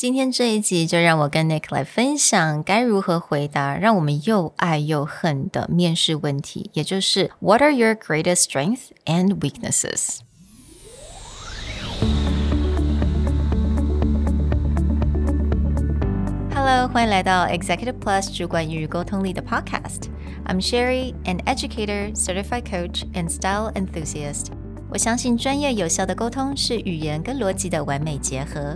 今天这一集就让我跟 Nick 来分享该如何回答让我们又爱又恨的面试问题，也就是 What are your greatest strengths and weaknesses？Hello，欢迎来到 Executive Plus 主管与沟通力的 Podcast。I'm Sherry, an educator, certified coach, and style enthusiast. 我相信专业有效的沟通是语言跟逻辑的完美结合。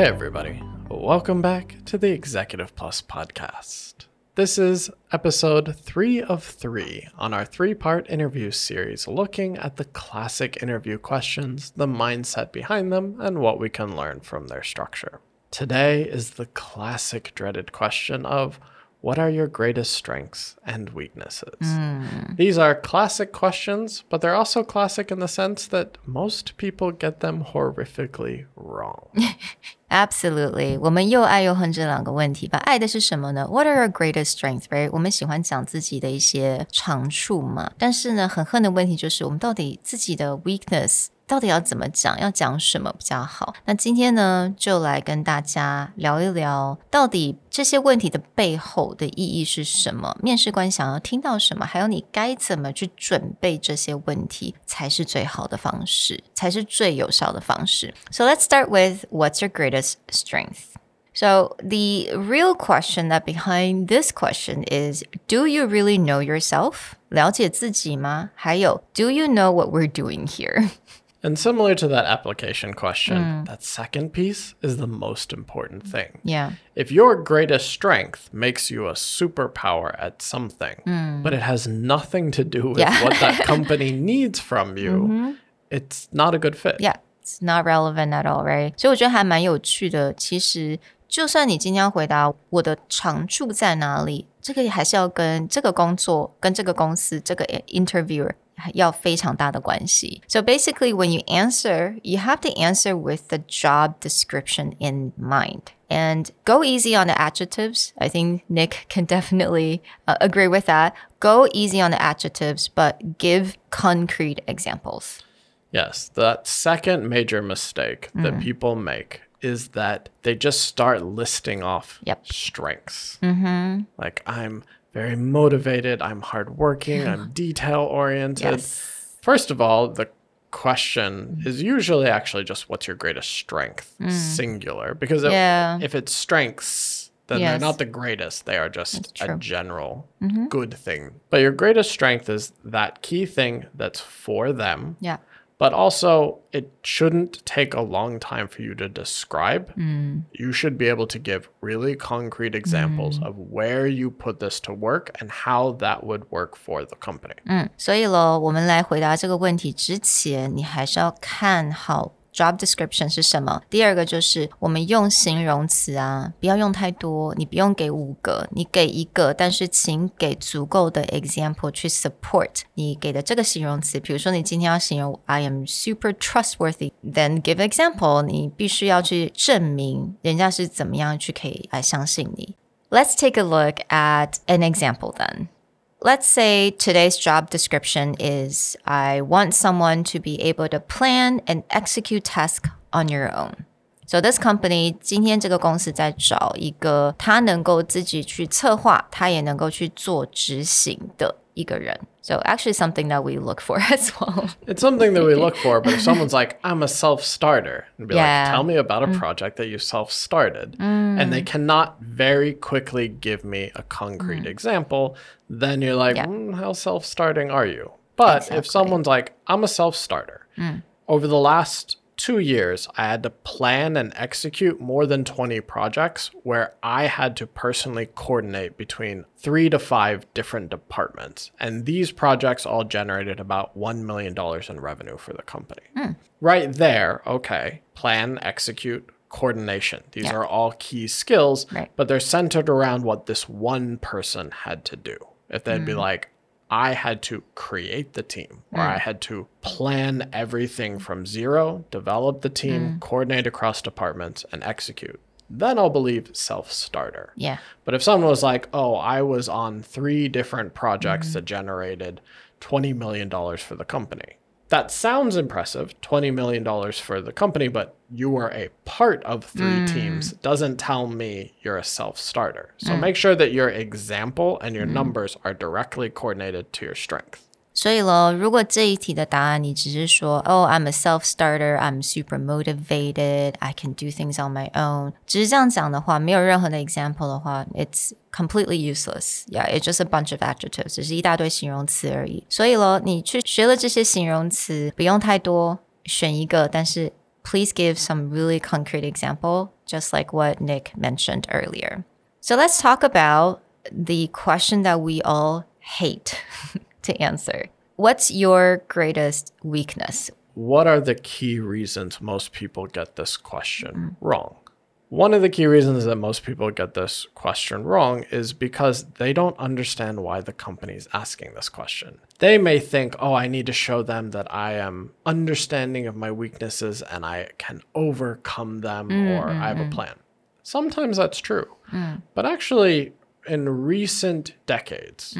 Hey, everybody. Welcome back to the Executive Plus podcast. This is episode three of three on our three part interview series, looking at the classic interview questions, the mindset behind them, and what we can learn from their structure. Today is the classic dreaded question of what are your greatest strengths and weaknesses? Mm. These are classic questions, but they're also classic in the sense that most people get them horrifically wrong. Absolutely，我们又爱又恨这两个问题吧。爱的是什么呢？What are your greatest strengths? Right？我们喜欢讲自己的一些长处嘛。但是呢，很恨的问题就是我们到底自己的 weakness 到底要怎么讲？要讲什么比较好？那今天呢，就来跟大家聊一聊，到底这些问题的背后的意义是什么？面试官想要听到什么？还有你该怎么去准备这些问题，才是最好的方式，才是最有效的方式。So let's start with what's your greatest strength? So, the real question that behind this question is Do you really know yourself? 了解自己吗？还有 Do you know what we're doing here? And similar to that application question, mm. that second piece is the most important thing. Yeah. If your greatest strength makes you a superpower at something, mm. but it has nothing to do with yeah. what that company needs from you, mm-hmm. it's not a good fit. Yeah. It's not relevant at all, right? 所以我觉得还蛮有趣的。其实，就算你今天要回答我的长处在哪里，这个还是要跟这个工作、跟这个公司、这个 interviewer 要非常大的关系。So basically, when you answer, you have to answer with the job description in mind. And go easy on the adjectives. I think Nick can definitely uh, agree with that. Go easy on the adjectives, but give concrete examples. Yes, that second major mistake mm. that people make is that they just start listing off yep. strengths. Mm-hmm. Like, I'm very motivated, I'm hardworking, I'm detail oriented. Yes. First of all, the question is usually actually just what's your greatest strength, mm. singular. Because yeah. if, if it's strengths, then yes. they're not the greatest. They are just a general mm-hmm. good thing. But your greatest strength is that key thing that's for them. Yeah but also it shouldn't take a long time for you to describe. Mm. You should be able to give really concrete examples mm. of where you put this to work and how that would work for the company. 嗯，所以喽，我们来回答这个问题之前，你还是要看好 job description 是什么？第二个就是我们用形容词啊，不要用太多，你不用给五个，你给一个，但是请给足够的 example 去 support 你给的这个形容词。比如说你今天要形容 I am super trustworthy，then give example，你必须要去证明人家是怎么样去可以来相信你。Let's take a look at an example then. Let's say today's job description is I want someone to be able to plan and execute tasks on your own. So this company 今天这个公司在找一个他能够自己去策划，他也能够去做执行的 一个人。so actually something that we look for as well. It's something that we look for, but if someone's like, I'm a self-starter, and be yeah. like, tell me about a mm. project that you self-started, mm. and they cannot very quickly give me a concrete mm. example, then you're like, yeah. mm, how self-starting are you? But exactly. if someone's like, I'm a self-starter, mm. over the last two years, I had to plan and execute more than 20 projects where I had to personally coordinate between three to five different departments. And these projects all generated about $1 million in revenue for the company. Hmm. Right there, okay, plan, execute, coordination. These Yeah. are all key skills, Right. but they're centered around what this one person had to do. If they'd be hmm. like, I had to create the team, or I mm. had to plan everything from zero, develop the team, mm. coordinate across departments, and execute, then I'll believe self starter. Yeah. But if someone was like, oh, I was on three different projects mm. that generated $20 million for the company, that sounds impressive $20 million for the company, but you are a part of three teams doesn't tell me you're a self starter. So make sure that your example and your numbers are directly coordinated to your strength. 所以咯，如果这一题的答案你只是说，哦、i m a self-starter, I'm super motivated, I can do things on my own，只是这样讲的话，没有任何的 example 的话，it's completely useless. Yeah, it's just a bunch of adjectives，只是一大堆形容词而已。所以咯，你去学了这些形容词，不用太多，选一个，但是 please give some really concrete example, just like what Nick mentioned earlier. So let's talk about the question that we all hate to answer. What's your greatest weakness? What are the key reasons most people get this question wrong? One of the key reasons that most people get this question wrong is because they don't understand why the company is asking this question. They may think, oh, I need to show them that I am understanding of my weaknesses and I can overcome them mm, or mm, I have a mm. plan. Sometimes that's true. But actually, in recent decades,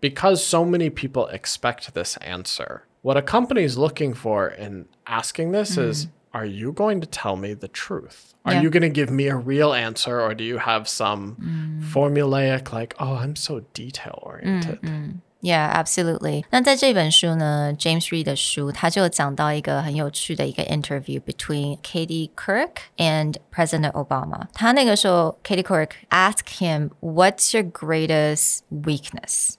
because so many people expect this answer, what a company is looking for in asking this is are you going to tell me the truth? Are yeah. you going to give me a real answer or do you have some mm. formulaic, like, oh, I'm so detail oriented? Mm, mm. Yeah, absolutely. 那在这本书呢，James Reed 的书，他就讲到一个很有趣的一个 interview between Katie Couric and President Obama。他那个时候，Katie Couric asked him, "What's your greatest weakness?"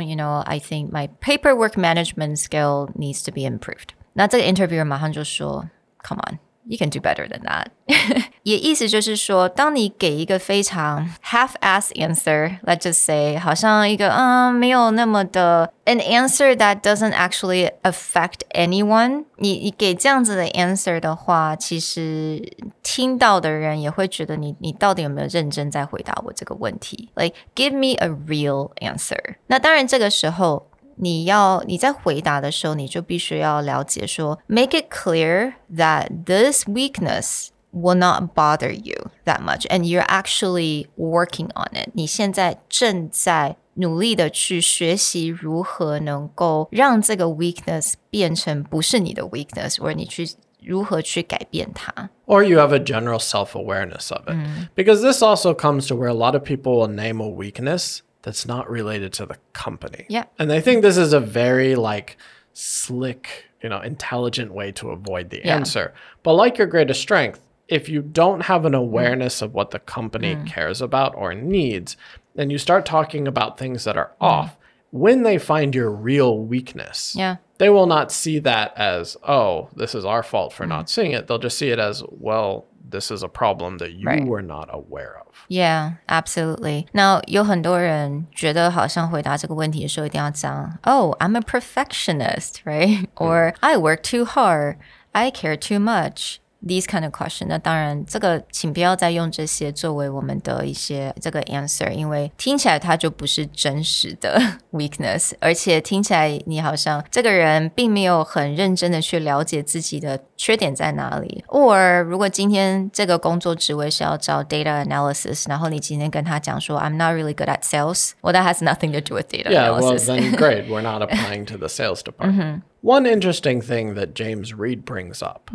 you know, I think my paperwork management skill needs to be improved." 那这个 interviewer 马上就说，Come on。You can do better than that 。也意思就是说，当你给一个非常 half-ass answer，let's just say，好像一个嗯没有那么的 an answer that doesn't actually affect anyone，你你给这样子的 answer 的话，其实听到的人也会觉得你你到底有没有认真在回答我这个问题？Like give me a real answer。那当然这个时候。 你要你在回答的时候，你就必须要了解说，make it clear that this weakness will not bother you that much, and you're actually working on it. 你现在正在努力的去学习如何能够让这个 weakness 变成不是你的 weakness，或者你去如何去改变它。 Or you have a general self awareness of it. Because this also comes to where a lot of people will name a weakness that's not related to the company. Yeah. And I think this is a very like slick, you know, intelligent way to avoid the Yeah. answer. But like your greatest strength, if you don't have an mm. awareness of what the company mm. cares about or needs, and you start talking about things that are mm. off, when they find your real weakness, Yeah. they will not see that as, oh, this is our fault for not seeing it. They'll just see it as, well, this is a problem that you Right. were not aware of. Yeah, absolutely. 那有很多人觉得好像回答这个问题的时候一定要讲，Oh, I'm a perfectionist, right? Or I work too hard. I care too much. These kind of question，那当然，这个请不要再用这些作为我们的一些这个 answer，因为听起来它就不是真实的 weakness，而且听起来你好像这个人并没有很认真的去了解自己的缺点在哪里。or 如果今天这个工作职位是要找 data analysis，然后你今天跟他讲说 I'm not really good at sales，well that has nothing to do with data Yeah, well, analysis。 then great. We're not applying to the sales department. One interesting thing that James Reed brings up,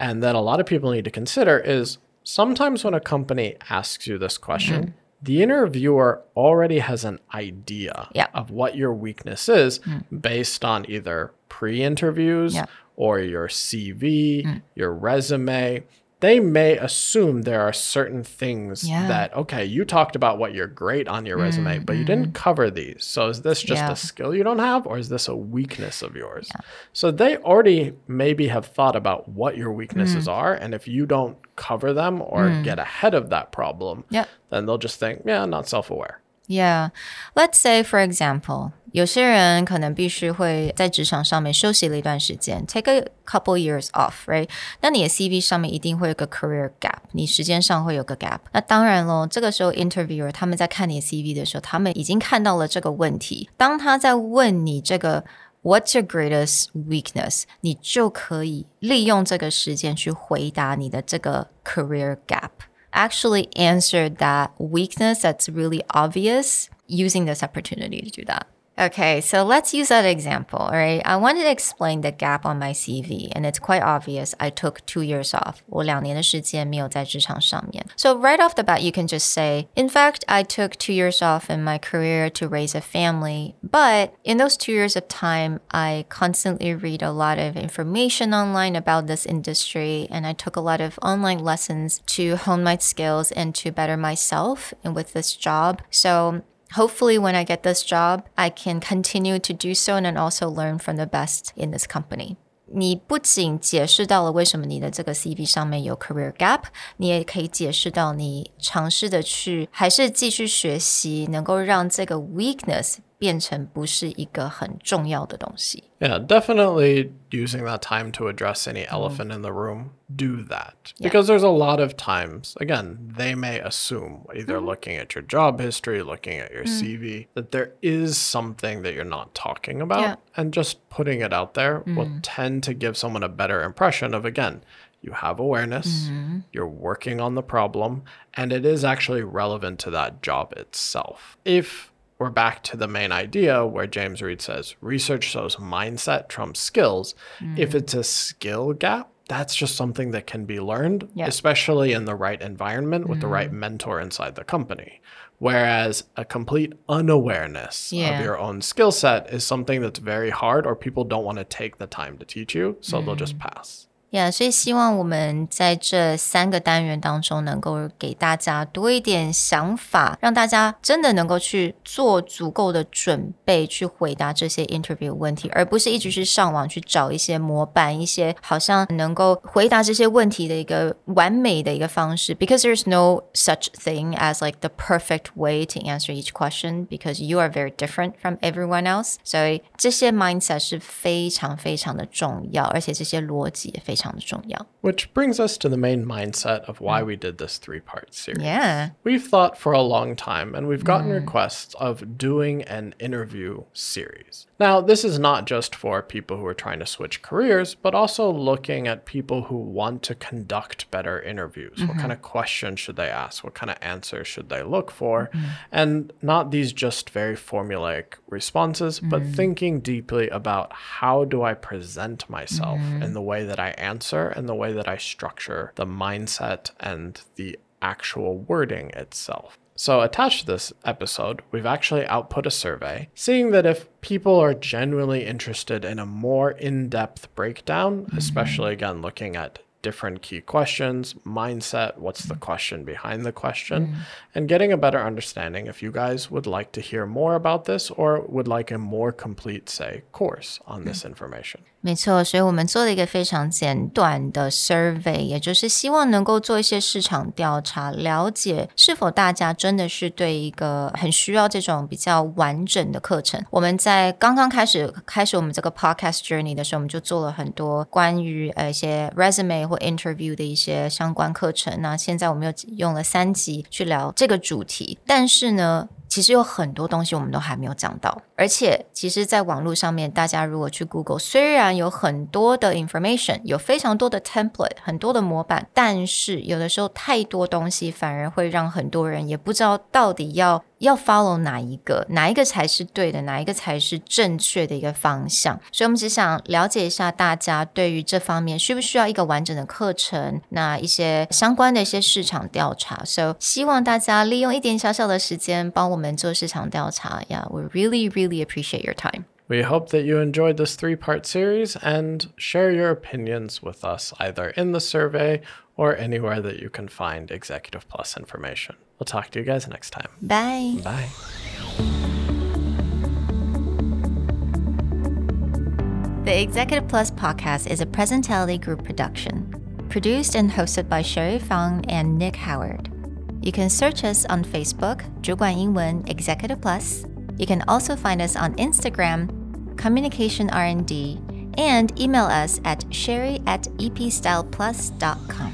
and that a lot of people need to consider, is sometimes when a company asks you this question, mm-hmm. the interviewer already has an idea Yeah. of what your weakness is mm. based on either pre interviews Yeah. or your CV, mm. your resume. They may assume there are certain things Yeah. that okay, you talked about what you're great on your resume, but you didn't mm-hmm. cover these. So is this just Yeah. a skill you don't have or is this a weakness of yours? So they already maybe have thought about what your weaknesses mm. are and if you don't cover them or mm. get ahead of that problem, Yeah. then they'll just think, yeah, not self-aware. Yeah, let's say for example，有些人可能必须会在职场上面休息了一段时间，take a couple years off，right？那你的 CV 上面一定会有个 career gap，你时间上会有个 gap。那当然咯，这个时候 interviewer 他们在看你的 CV 的时候，他们已经看到了这个问题。当他在问你这个 What's your greatest weakness？你就可以利用这个时间去回答你的这个 career gap。Actually answer that weakness that's really obvious using this opportunity to do that. Okay, so let's use that example. All right, I wanted to explain the gap on my CV, and it's quite obvious. I took two years off. 我两年的时间没有在职场上面. So right off the bat, you can just say, in fact, I took two years off in my career to raise a family. But in those two years of time, I constantly read a lot of information online about this industry, and I took a lot of online lessons to hone my skills and to better myself and with this job. So hopefully when I get this job, I can continue to do so and then also learn from the best in this company. 你不仅解释到了为什么你的这个 CV 上面有 career gap，你也可以解释到你尝试的去还是继续学习，能够让这个 weakness 变成不是一个很重要的东西。 Yeah, definitely using that time to address any elephant in the room. Do that. Because there's a lot of times, again, they may assume, either looking at your job history, looking at your CV, that there is something that you're not talking about. Yeah. And just putting it out there will tend to give someone a better impression of, again, you have awareness, you're working on the problem, and it is actually relevant to that job itself. If we're back to the main idea where James Reed says research shows mindset trumps skills. If hmm. it's a skill gap, that's just something that can be learned, Yeah. especially in the right environment with the right hmm. mentor inside the company. Whereas a complete unawareness Yeah. of your own skill set is something that's very hard, or people don't want to take the time to teach you, so they'll just hmm. pass. Yeah，所以希望我们在这三个单元当中，能够给大家多一点想法，让大家真的能够去做足够的准备，去回答这些 interview 问题，而不是一直去上网去找一些模板，一些好像能够回答这些问题的一个完美的一个方式。Because there's no such thing as like the perfect way to answer each question, because you are very different from everyone else. 所以这些 mindset 是非常非常的重要，而且这些逻辑也非常的重要。 Which brings us to the main mindset of why we did this three part series. Yeah. We've thought for a long time and we've gotten requests of doing an interview series. Now, this is not just for people who are trying to switch careers, but also looking at people who want to conduct better interviews. What kind of questions should they ask? What kind of answers should they look for? And not these just very formulaic responses, but thinking deeply about how do I present myself in the way that I answer and the way that I structure the mindset and the actual wording itself. So, attached to this episode, we've actually output a survey, seeing that if people are genuinely interested in a more in depth breakdown, mm-hmm. especially again looking at different key questions, mindset, what's the question behind the question, mm-hmm. and getting a better understanding if you guys would like to hear more about this or would like a more complete, say, course on this information. 没错，所以我们做了一个非常简短的 survey，也就是希望能够做一些市场调查，了解是否大家真的是对一个很需要这种比较完整的课程。我们在刚刚开始开始我们这个 podcast journey 的时候，我们就做了很多关于呃一些 resume 或 interview 的一些相关课程。那现在我们又用了三集去聊这个主题，但是呢。其实有很多东西我们都还没有讲到，而且其实，在网络上面，大家如果去 Google，虽然有很多的 information，有非常多的 template，很多的模板，但是有的时候太多东西反而会让很多人也不知道到底要要 follow 哪一个，哪一个才是对的，哪一个才是正确的一个方向。所以，我们只想了解一下大家对于这方面需不需要一个完整的课程，那一些相关的一些市场调查。So，希望大家利用一点小小的时间帮我们做市场调查。Yeah，we really really appreciate your time. We hope that you enjoyed this three part series and share your opinions with us either in the survey or anywhere that you can find Executive Plus information. We'll talk to you guys next time. Bye. Bye. The Executive Plus podcast is a Presentality Group production, produced and hosted by Sherry Fang and Nick Howard. You can search us on Facebook, 主管英文 Executive Plus. You can also find us on Instagram, Communication R&D, and email us at sherry at epstyleplus.com.